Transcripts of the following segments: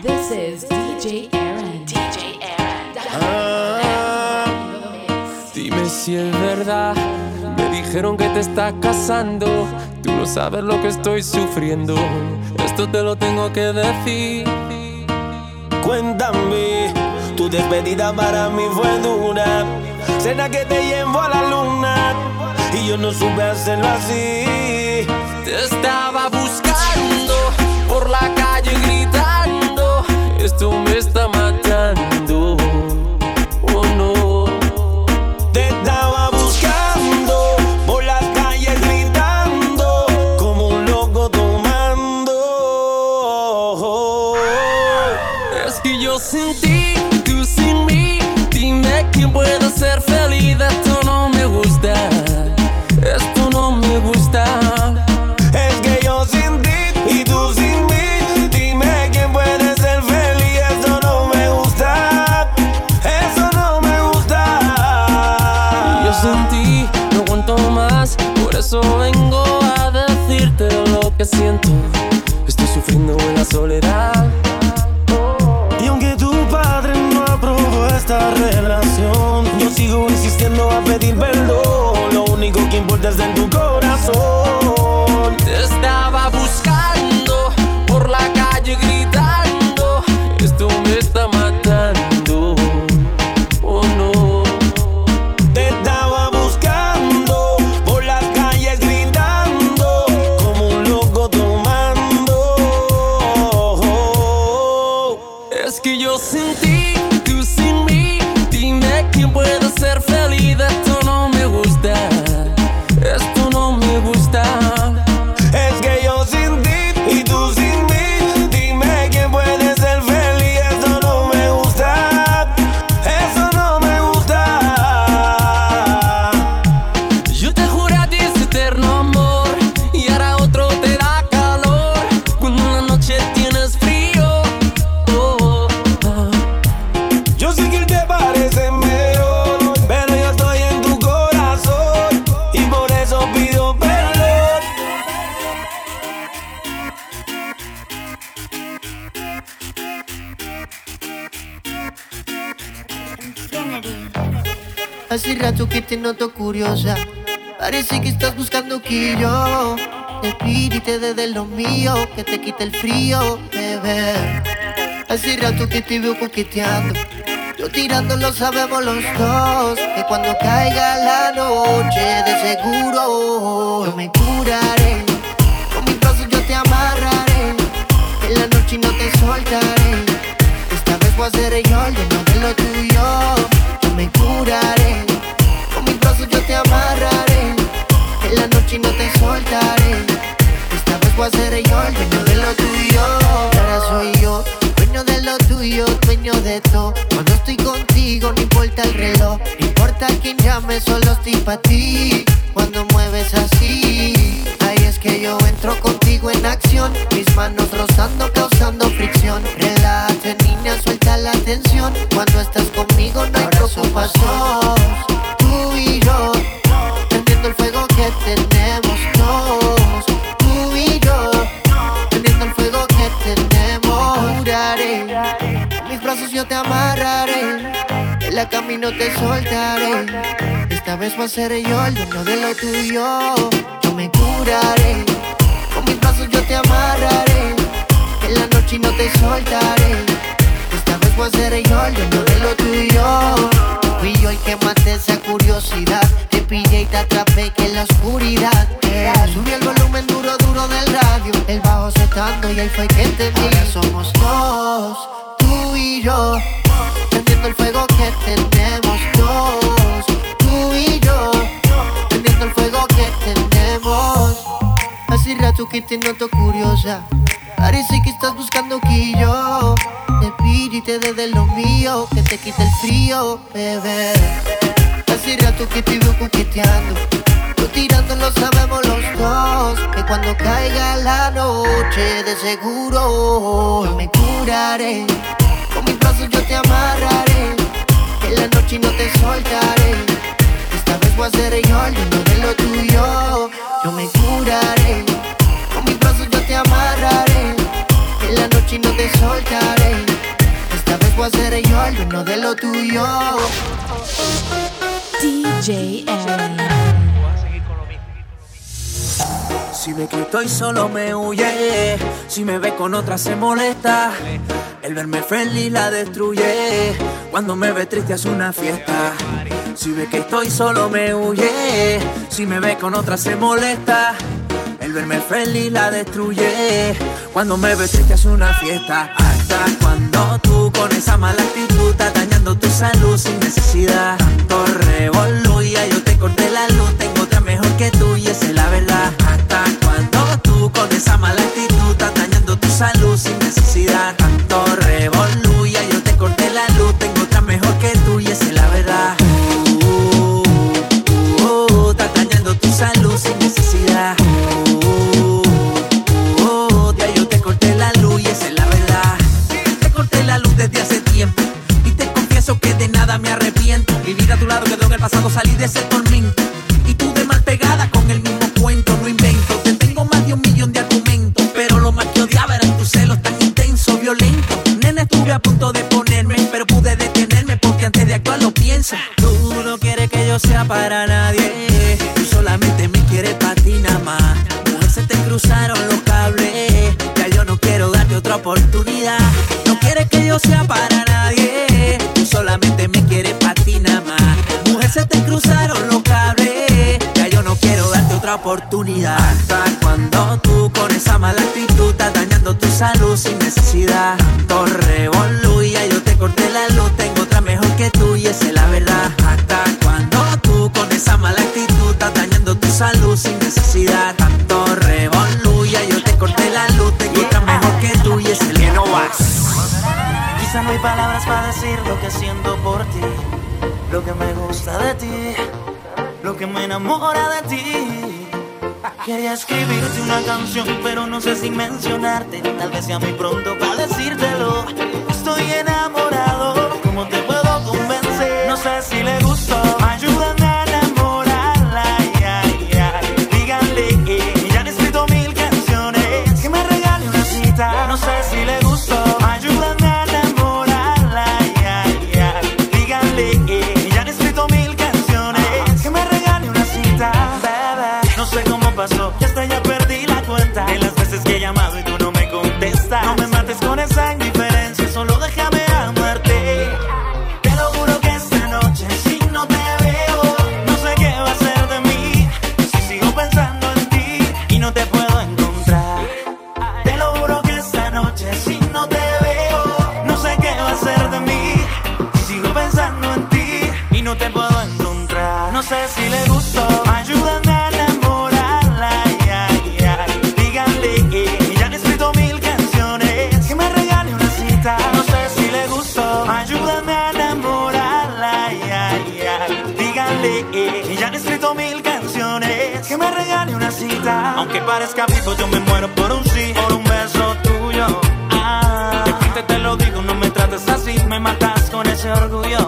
This is DJ Aaron. DJ Aaron. Dime si es verdad. Me dijeron que te estás casando. Tú no sabes lo que estoy sufriendo. Esto te lo tengo que decir. Cuéntame, tu despedida para mí fue dura. Cena que te llevo a la luna. Y yo no supe hacerlo así. Te estaba buscando por la. Esto me está Parece que estás buscando que yo te pide y te dé de lo mío, que te quite el frío, bebé. Hace rato que te veo coqueteando. Yo tirando lo sabemos los dos. Que cuando caiga la noche, de seguro yo me curaré. Con mis brazos yo te amarraré. En la noche no te soltaré. Esta vez voy a ser yo dueño de lo tuyo. Yo me curaré. Amarraré. En la noche no te soltaré. Esta vez voy a ser yo el dueño de lo tuyo. Ahora soy yo, dueño de lo tuyo, dueño de todo. Cuando estoy contigo, no importa el reloj. No importa quién llame, solo estoy para ti. Cuando mueves así, ahí es que yo entro contigo en acción. Mis manos rozando, causando fricción. Relájate, niña, suelta la tensión. Cuando estás conmigo, no hay preocupación. La camino te soltaré. Esta vez voy a ser yo el dueño de lo tuyo. Yo me curaré. Con mis brazos yo te amarraré. En la noche no te soltaré. Esta vez voy a ser yo el dueño de lo tuyo. Fui yo el que maté esa curiosidad. Te pillé y te atrapé que en la oscuridad. eh, Subí el volumen duro, duro del radio. El bajo setando y ahí fue que te vi. Ahora somos dos, tú y yo. El fuego que tenemos dos. Tú y yo. Prendiendo el fuego que tenemos. Hace rato que te noto curiosa. Parece que estás buscando que yo te pide y te dé de lo mío, que te quite el frío, bebé. Hace rato que te veo coqueteando. Tirando lo sabemos los dos. Que cuando caiga la noche, de seguro me curaré. Brazos yo te amarraré. En la noche no te soltaré. Esta vez voy a ser yo el dueño de lo tuyo. Yo me curaré. Con mis brazos yo te amarraré. En la noche no te soltaré. tuyo. DJ. Si ve que estoy solo me huye, si me ve con otra se molesta. El verme friendly la destruye, cuando me ve triste hace una fiesta. Si ve que estoy solo me huye, si me ve con otra se molesta. El verme friendly la destruye, cuando me ve triste hace una fiesta. Hasta cuando tú con esa mala actitud estás dañando tu salud sin necesidad. Tanto revolú y ya yo te corté la luz, tengo otra mejor que tú y esa es la verdad. Hasta cuando tú con esa mala actitud estás dañando tu salud sin necesidad. Tanto revolú y ya yo te corté la luz, tengo otra mejor que tú y esa es la verdad. Uh, uh, uh, estás dañando tu salud sin necesidad. Uh, uh, ya yo te corté la luz y esa es la verdad. Te corté la luz desde hace tiempo y te confieso que de nada me arrepiento. Vivir a tu lado quedó en el pasado, salí de ese tormento. Tú no quieres que yo sea para nadie, tú solamente me quieres para ti nada más. Mujer, se te cruzaron los cables, ya yo no quiero darte otra oportunidad. No quieres que yo sea para nadie, tú solamente me quieres para ti nada más. Mujer, se te cruzaron los cables, ya yo no quiero darte otra oportunidad. Cuando tú con esa mala actitud estás dañando tu salud sin necesidad. Ya yo te corté la luz, tengo otra mejor que tú y es la salud sin necesidad. Tanto revolú y ya yo te corté la luz, tengo otra mejor que tú y es la verdad. Quizá no hay palabras para decir lo que siento por ti, lo que me gusta de ti, lo que me enamora de ti. Quería escribirte una canción, pero no sé si mencionarte. Tal vez sea muy pronto para decírtelo. Estoy enamorado, ¿cómo te puedo convencer? No sé si le gustó. Aunque parezca vivo, yo me muero por un sí. Por un beso tuyo. Ah, de te lo digo, no me trates así. Me matas con ese orgullo.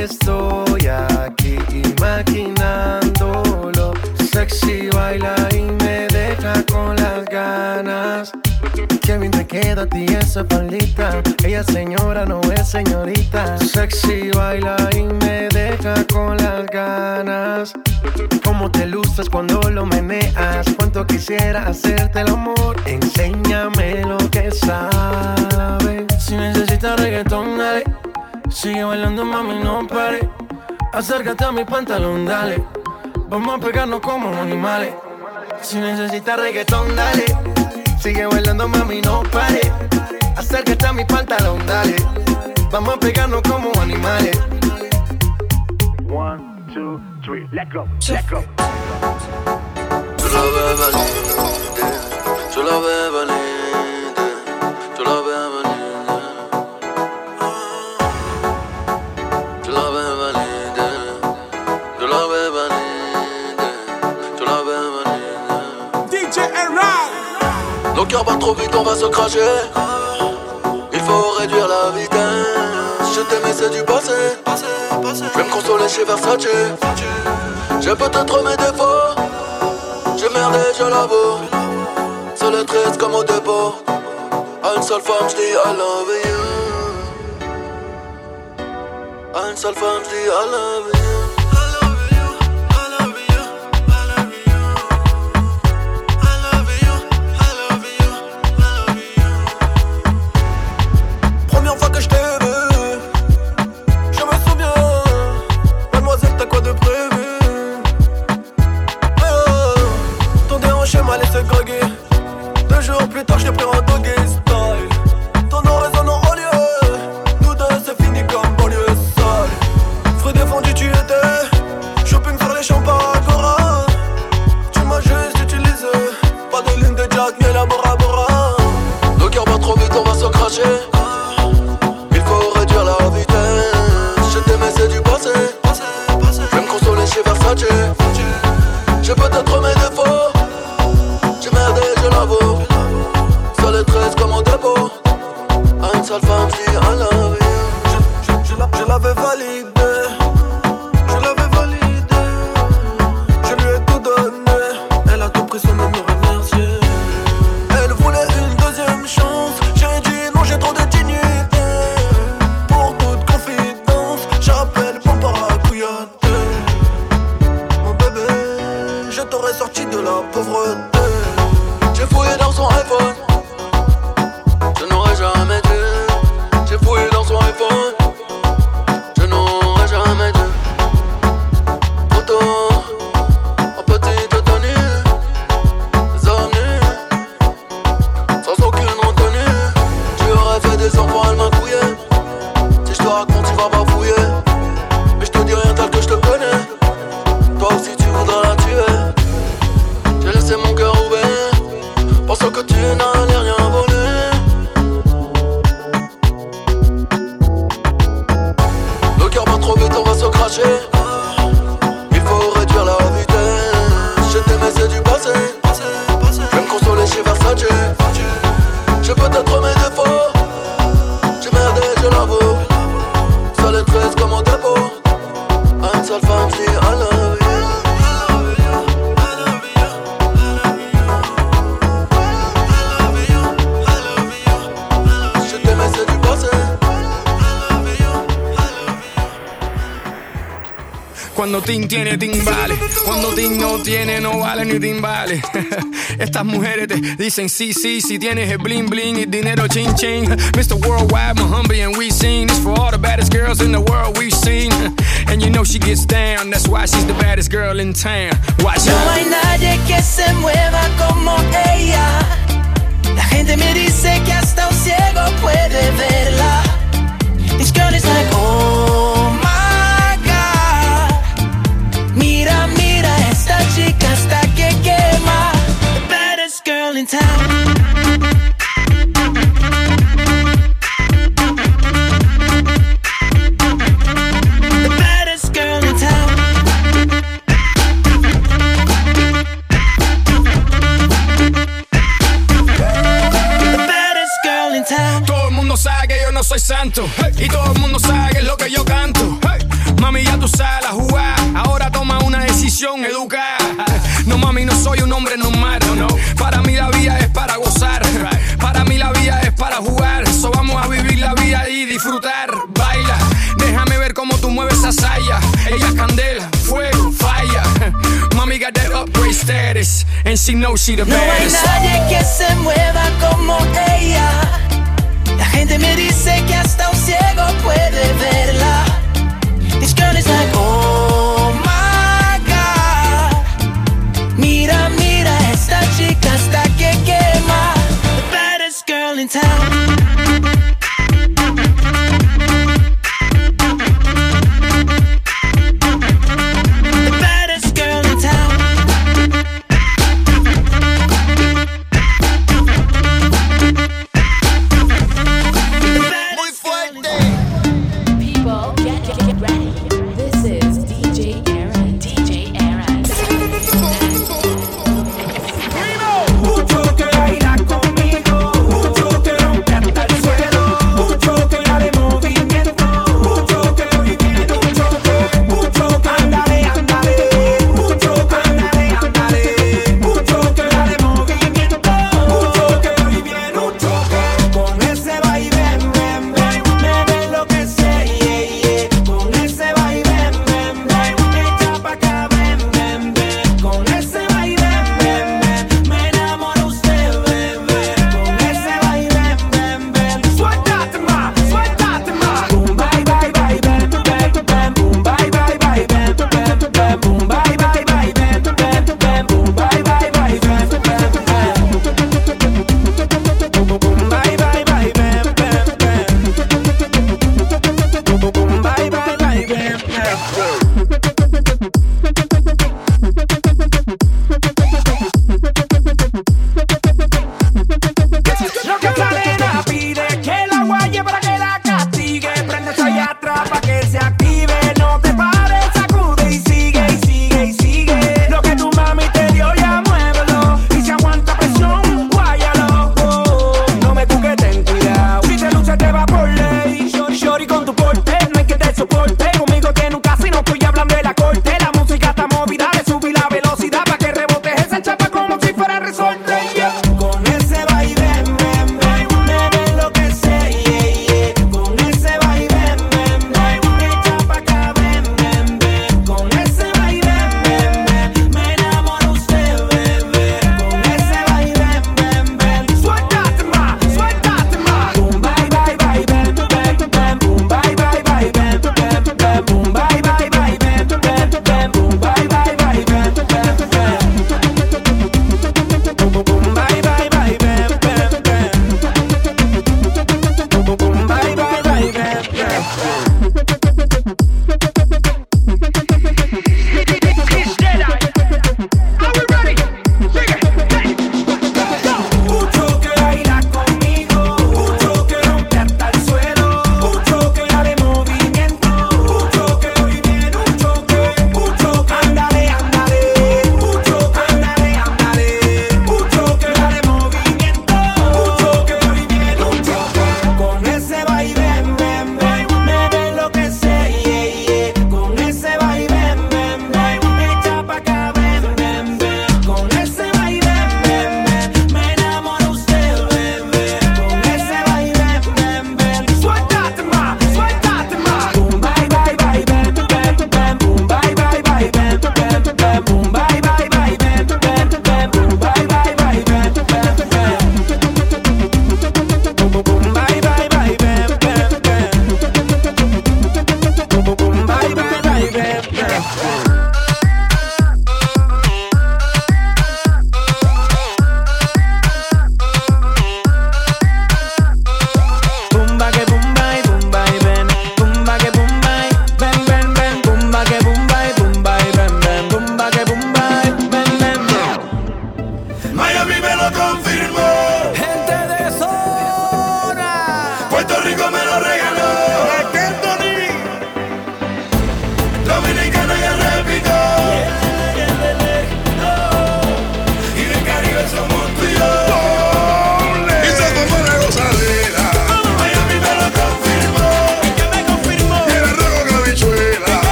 estoy aquí imaginándolo. Sexy baila y me deja con las ganas. Qué bien te queda a ti esa palita. Ella señora no es señorita. Sexy baila y me deja con las ganas. Cómo te luces cuando lo meneas. Cuánto quisiera hacerte el amor. Enséñame lo que sabes. Si necesitas reggaetón, dale. Sigue bailando, mami, no pare. Acércate a mi pantalón, dale. Vamos a pegarnos como animales. Si necesitas reggaetón, dale. Sigue bailando, mami, no pare. Acércate a mi pantalón, dale. Vamos a pegarnos como animales. One, two, three, let go, let go. Tú la ves venir, Nos cœurs battent trop vite, on va se cracher. Il faut réduire la vitesse. Je t'aimais, c'est du passé. Je vais me consoler chez Versace. J'ai peut-être mes défauts. J'ai merdé, je l'avoue. Seul et triste comme au dépôt. À une seule femme, j'dis I love you. À une seule femme, j'dis I love you. Fois que je je me souviens. Mademoiselle, t'as quoi de prévu? Oh, ton déhanché m'a laissé groggy. Deux jours plus tard, je t'ai pris en doggy Je peux te promettre la pauvreté. J'ai fouillé dans son iPhone. tiene timbales. Cuando Ting no tiene, no vale ni timbales. Estas mujeres te dicen sí, sí, si tienes el bling bling y dinero ching ching. Mr. Worldwide, Muhambi, and we sing. This for all the baddest girls in the world we've seen. And you know she gets down, that's why she's the baddest girl in town. Watch out. no hay nadie que se mueva como ella. La gente me dice que hasta un ciego puede verla. see the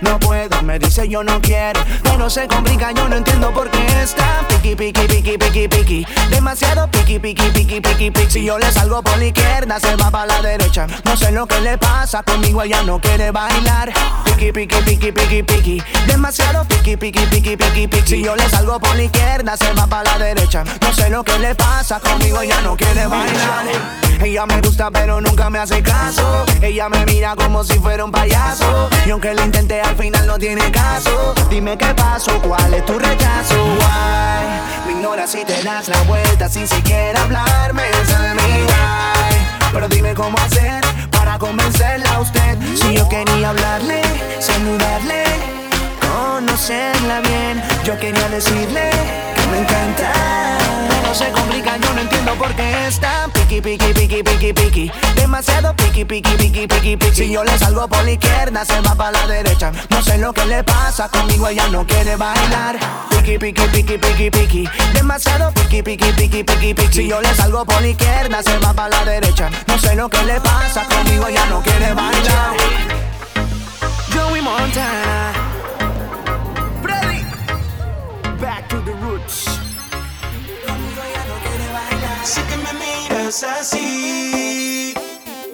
No puedo, me dice yo no quiero. Pero se complica, yo no entiendo por qué está piqui, piqui, piqui, piqui, piqui. Demasiado piqui, piqui, piqui, piqui, piqui. Si yo le salgo por la izquierda, se va para la derecha. No sé lo que le pasa conmigo, ella no quiere bailar. Piqui, piqui, piqui, piqui, piqui. Demasiado piqui, piqui, piqui, piqui, piqui. Si yo le salgo por la izquierda, se va para la derecha. No sé lo que le pasa conmigo, ella no quiere bailar. Ella me gusta pero nunca me hace caso. Ella me mira como si fuera un payaso. Y aunque lo intenté al final no tiene caso. Dime qué pasó, cuál es tu rechazo. Why? Me ignoras si te das la vuelta sin siquiera hablarme. Me why. Pero dime cómo hacer para convencerla a usted. Si yo quería hablarle, saludarle, conocerla bien. Yo quería decirle que me encanta. No se complica, yo no entiendo por qué está piqui, piqui, piqui, piqui, piqui. Demasiado piqui, piqui, piqui, piqui, piqui. Si yo le salgo por la izquierda, se va para la derecha. No sé lo que le pasa conmigo, ella no quiere bailar. Piqui, piqui, piqui, piqui, piqui. Demasiado piqui, piqui, piqui, piqui, piqui. Si yo le salgo por la izquierda, se va para la derecha. No sé lo que le pasa conmigo, ella no quiere bailar. Joey Montana. Si que me miras así,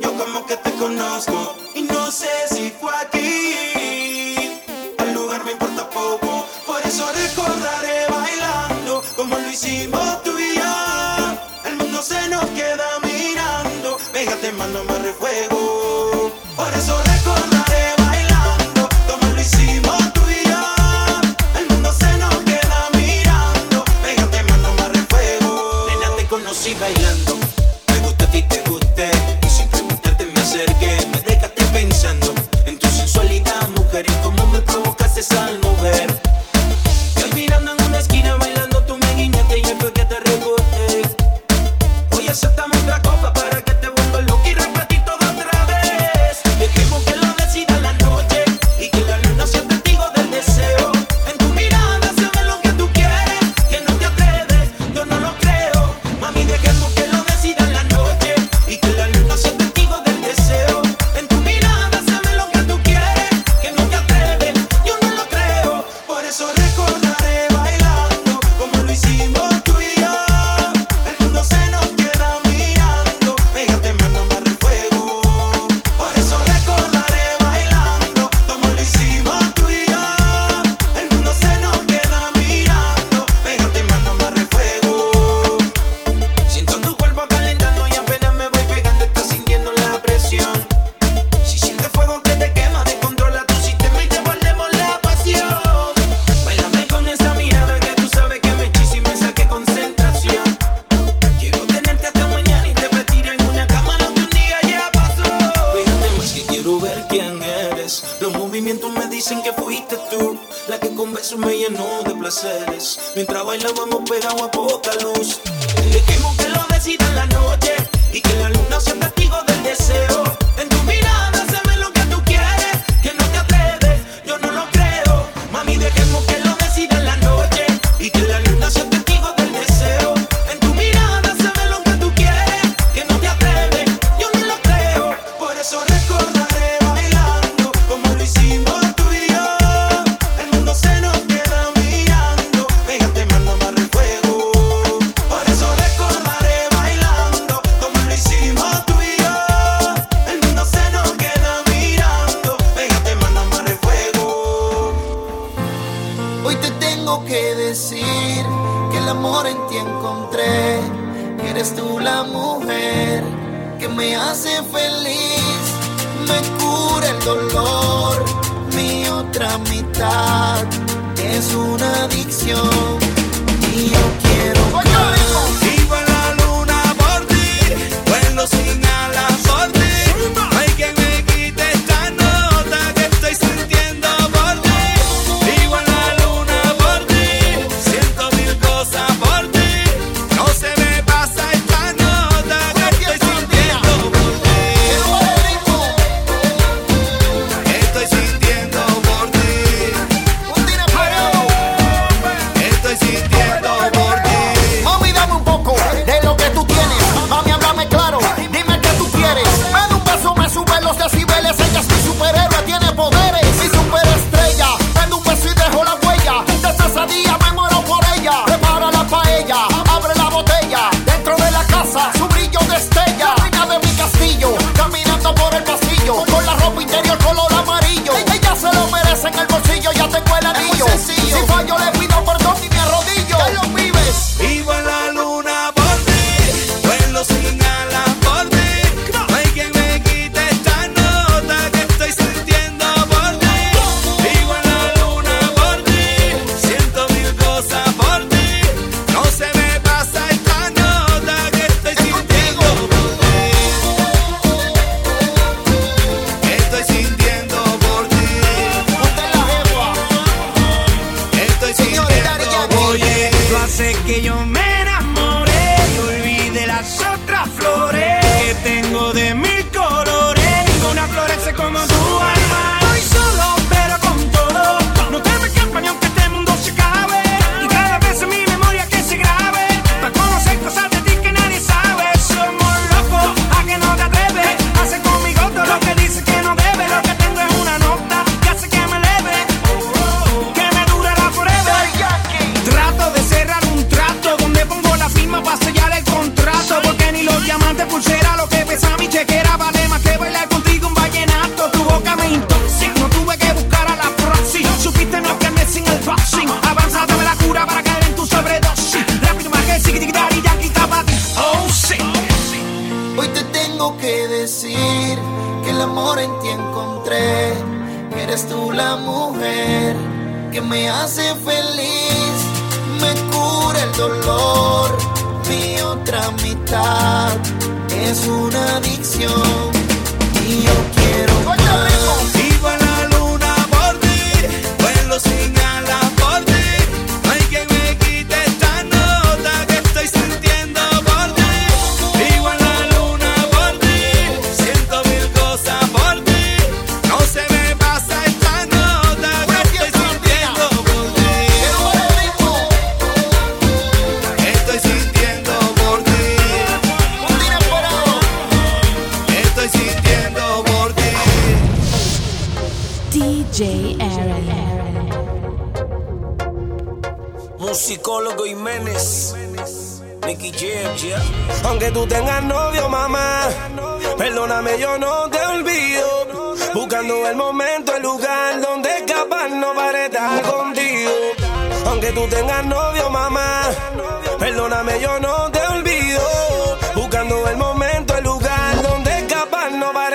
yo como que te conozco y no sé si fue aquí. El lugar me importa poco, por eso recordaré bailando como lo hicimos tú y yo. El mundo se nos queda mirando, pégate mano me refuego. Placeres. Mientras bailábamos pegados a poca luz. Dejemos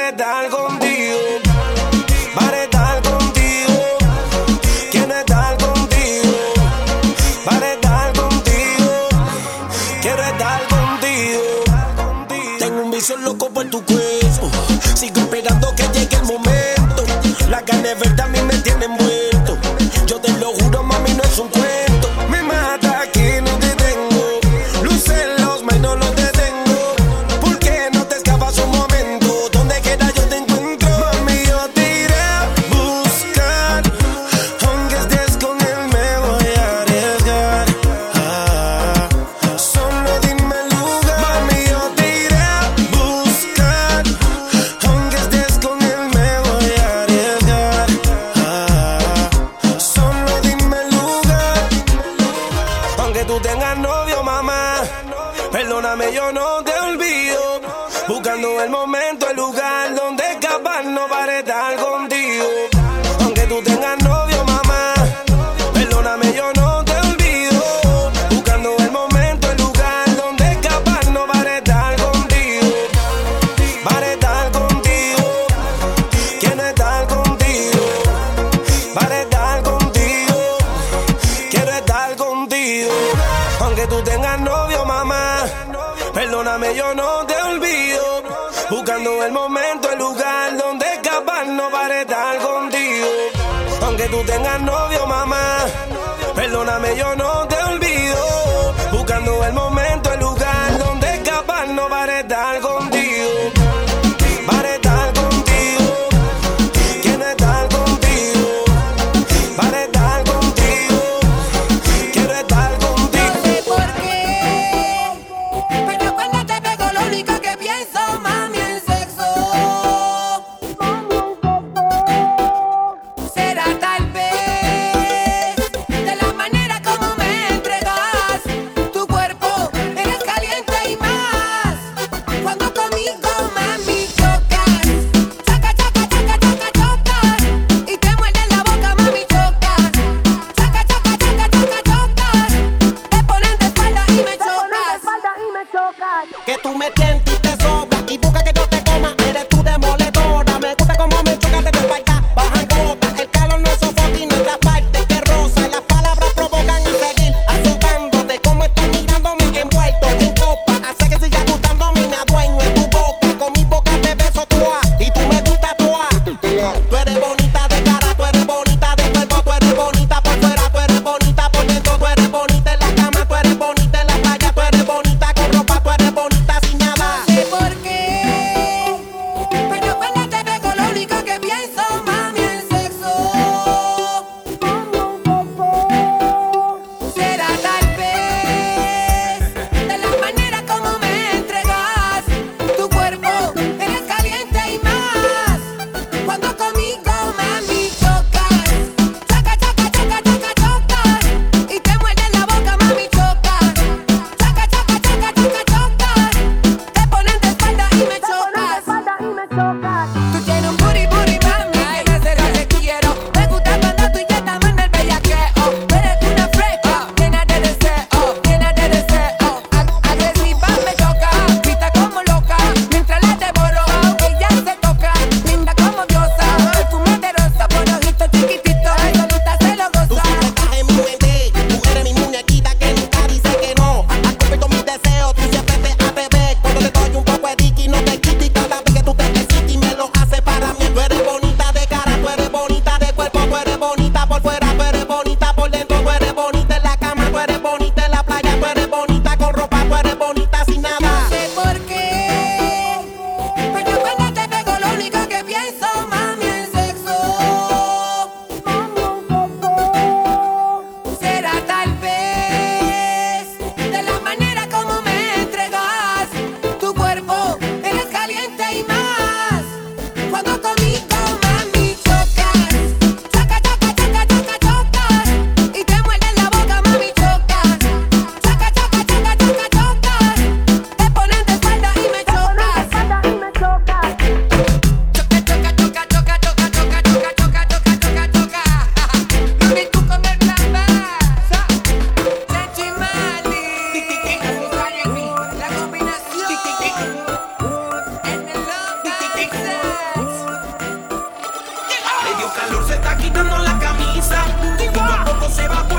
Quiere estar contigo. Para estar contigo. Quiere estar contigo. Para estar contigo. Quiero estar contigo. Tengo un vicio loco por tu cuerpo. Sigo esperando que llegue el momento. La carne se va a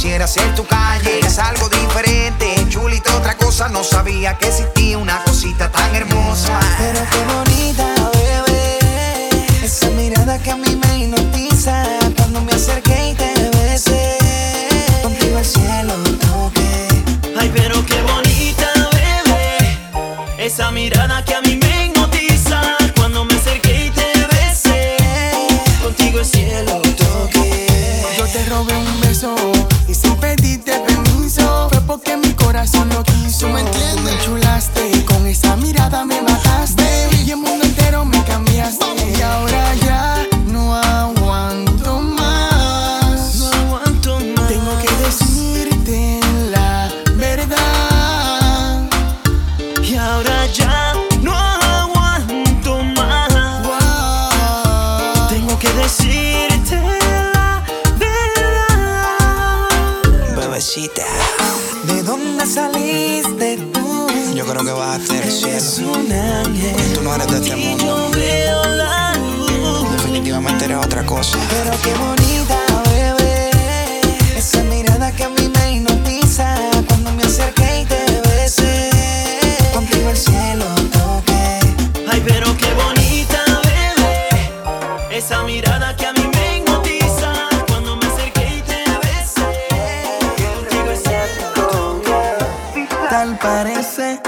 quisiera ser tu calle. Es algo diferente, chulita, otra cosa. No sabía que existía. que decirte la verdad. Bebecita, ¿de dónde saliste tú? Yo creo que vas a hacer el cielo. Es. Tú no eres de este mundo. Yo veo la luz. Definitivamente eres otra cosa. Pero qué bonita. esa mirada que a mí me hipnotiza. Cuando me acerqué y te besé Contigo es Tal parece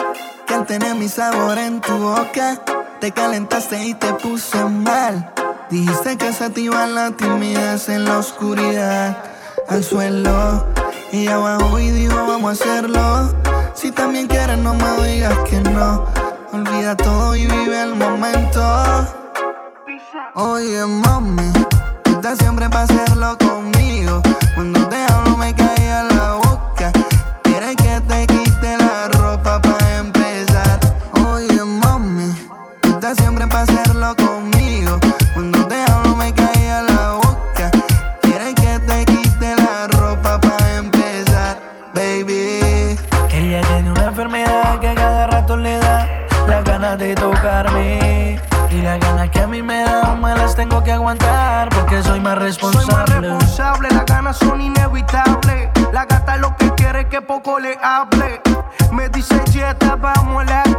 que al tener mi sabor en tu boca. Te calentaste y te puse mal. Dijiste que se activa la timidez en la oscuridad Al suelo. Y abajo y dijo vamos a hacerlo. Si también quieres no me digas que no. Olvida todo y vive el momento. Oye, mami, tú estás siempre para hacerlo conmigo. Cuando te hablo me cae la Me dice, ya vamos a la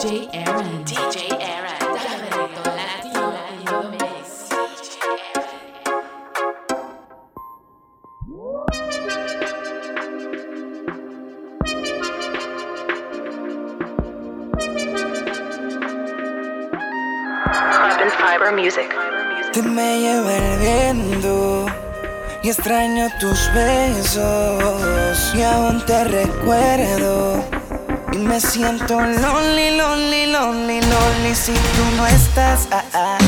DJ Aaron. DJ Aaron. Te me lleva el viento y extraño tus besos y aún te recuerdo y me siento lonely, lonely, lonely, lonely si tú no estás. Ah, ah.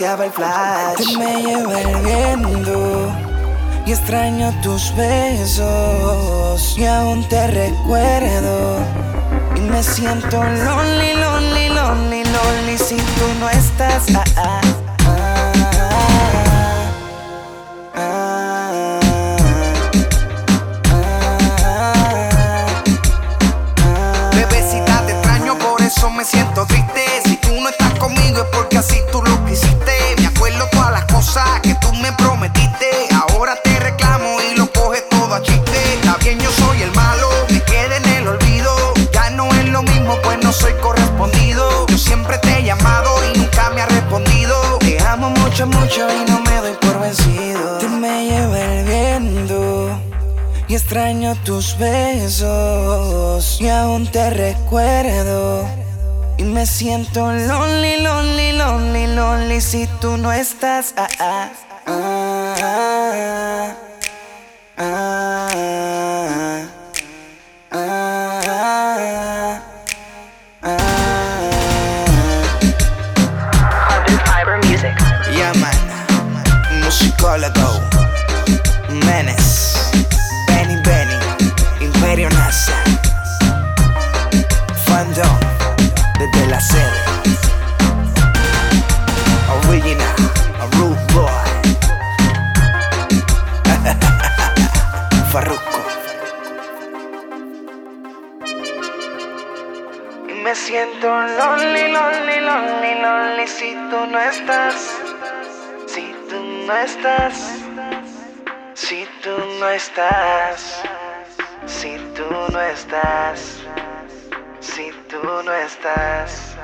el flash. Te me lleva el viento y extraño tus besos. Y aún te recuerdo y me siento lonely, lonely, lonely, lonely si tú no estás. Ah, ah, ah, ah, ah extraño, por eso me siento triste me siento lonely, lonely, lonely, lonely si tú no estás. Ah, ah, ah, ah, ah, si tú no estás. Si tú no estás. Si tú no estás. Si tú no estás. Si tú no estás.